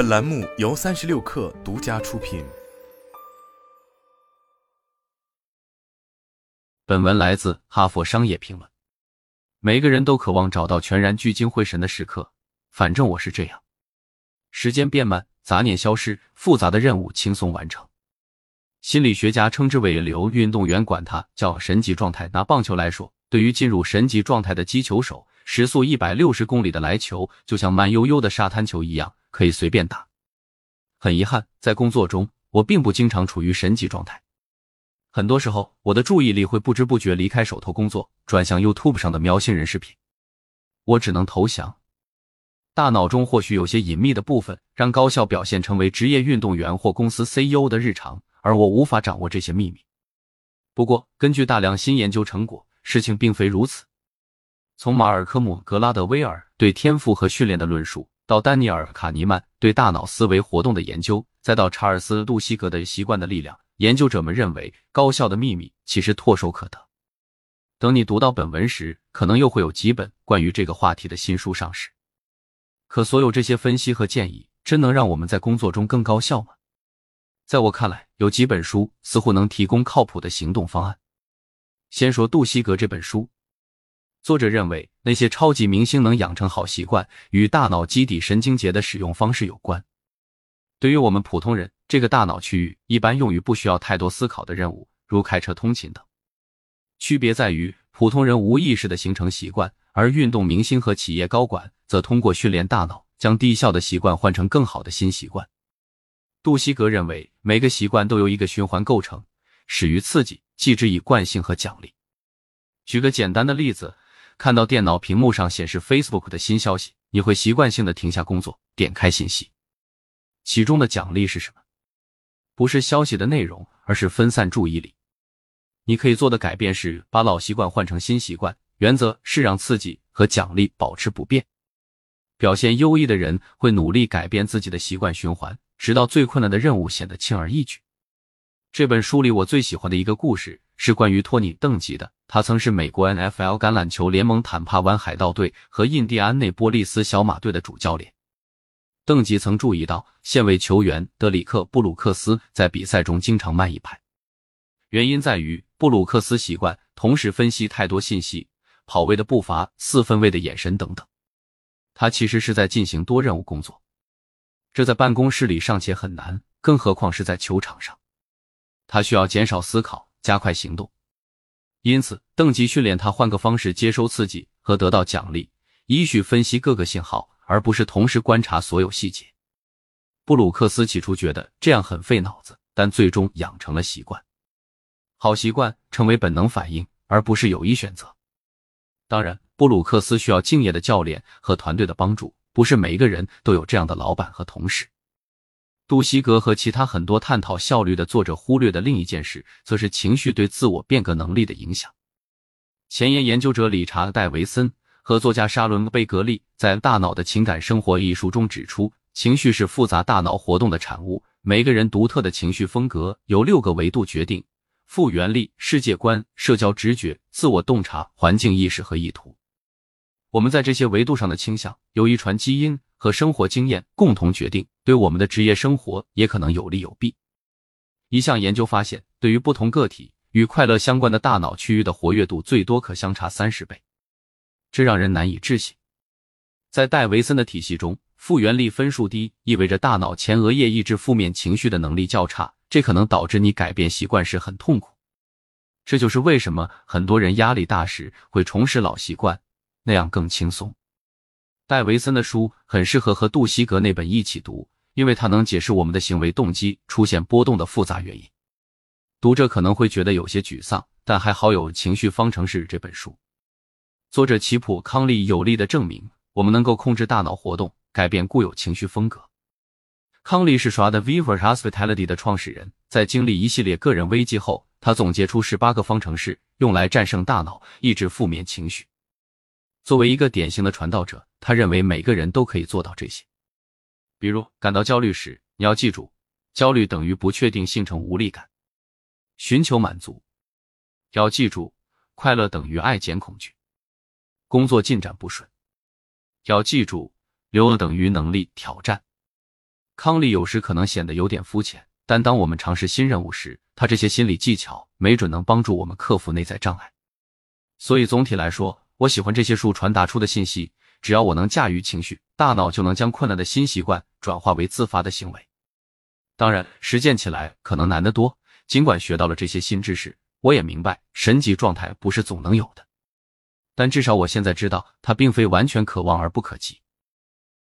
本栏目由三十六氪独家出品。本文来自《哈佛商业评论》。每个人都渴望找到全然聚精会神的时刻，反正我是这样。时间变慢，杂念消失，复杂的任务轻松完成。心理学家称之为流，运动员管它叫神级状态。拿棒球来说，对于进入神级状态的击球手，时速一百六十公里的来球就像慢悠悠的沙滩球一样，可以随便打。很遗憾，在工作中，我并不经常处于神级状态。很多时候，我的注意力会不知不觉离开手头工作，转向 YouTube 上的喵星人视频。我只能投降。大脑中或许有些隐秘的部分，让高效表现成为职业运动员或公司 CEO 的日常，而我无法掌握这些秘密。不过，根据大量新研究成果，事情并非如此。从马尔科姆·格拉德威尔对天赋和训练的论述，到丹尼尔·卡尼曼对大脑思维活动的研究，再到查尔斯·杜西格的习惯的力量。研究者们认为，高效的秘密其实唾手可得。等你读到本文时，可能又会有几本关于这个话题的新书上市。可所有这些分析和建议，真能让我们在工作中更高效吗？在我看来，有几本书似乎能提供靠谱的行动方案。先说杜西格这本书，作者认为那些超级明星能养成好习惯，与大脑基底神经节的使用方式有关。对于我们普通人，这个大脑区域一般用于不需要太多思考的任务，如开车通勤等。区别在于，普通人无意识的形成习惯，而运动明星和企业高管则通过训练大脑，将低效的习惯换成更好的新习惯。杜西格认为，每个习惯都由一个循环构成，始于刺激，继之以惯性和奖励。举个简单的例子，看到电脑屏幕上显示 Facebook 的新消息，你会习惯性的停下工作，点开信息。其中的奖励是什么？不是消息的内容，而是分散注意力。你可以做的改变是把老习惯换成新习惯，原则是让刺激和奖励保持不变。表现优异的人会努力改变自己的习惯循环，直到最困难的任务显得轻而易举。这本书里我最喜欢的一个故事是关于托尼·邓吉的。他曾是美国 NFL 橄榄球联盟坦帕湾海盗队和印第安内波利斯小马队的主教练。邓吉曾注意到，现位球员德里克·布鲁克斯在比赛中经常慢一拍，原因在于布鲁克斯习惯同时分析太多信息、跑位的步伐、四分位的眼神等等。他其实是在进行多任务工作，这在办公室里尚且很难，更何况是在球场上。他需要减少思考，加快行动。因此，邓吉训练他换个方式接收刺激和得到奖励，依序分析各个信号。而不是同时观察所有细节。布鲁克斯起初觉得这样很费脑子，但最终养成了习惯。好习惯成为本能反应，而不是有意选择。当然，布鲁克斯需要敬业的教练和团队的帮助，不是每一个人都有这样的老板和同事。杜西格和其他很多探讨效率的作者忽略的另一件事，则是情绪对自我变革能力的影响。前沿研究者理查·戴维森。和作家沙伦·贝格利在《大脑的情感生活》一书中指出，情绪是复杂大脑活动的产物。每个人独特的情绪风格由六个维度决定：复原力、世界观、社交直觉、自我洞察、环境意识和意图。我们在这些维度上的倾向，由遗传基因和生活经验共同决定，对我们的职业生活也可能有利有弊。一项研究发现，对于不同个体，与快乐相关的大脑区域的活跃度最多可相差三十倍。这让人难以置信。在戴维森的体系中，复原力分数低意味着大脑前额叶抑制负面情绪的能力较差，这可能导致你改变习惯时很痛苦。这就是为什么很多人压力大时会重拾老习惯，那样更轻松。戴维森的书很适合和杜西格那本一起读，因为它能解释我们的行为动机出现波动的复杂原因。读者可能会觉得有些沮丧，但还好有《情绪方程式》这本书。作者齐普康利有力的证明，我们能够控制大脑活动，改变固有情绪风格。康利是刷的 Viva Hospitality 的创始人，在经历一系列个人危机后，他总结出十八个方程式，用来战胜大脑，抑制负面情绪。作为一个典型的传道者，他认为每个人都可以做到这些。比如，感到焦虑时，你要记住，焦虑等于不确定性成无力感；寻求满足，要记住，快乐等于爱减恐惧。工作进展不顺，要记住，留了等于能力挑战。康利有时可能显得有点肤浅，但当我们尝试新任务时，他这些心理技巧没准能帮助我们克服内在障碍。所以总体来说，我喜欢这些书传达出的信息。只要我能驾驭情绪，大脑就能将困难的新习惯转化为自发的行为。当然，实践起来可能难得多。尽管学到了这些新知识，我也明白神级状态不是总能有的。但至少我现在知道，它并非完全可望而不可及。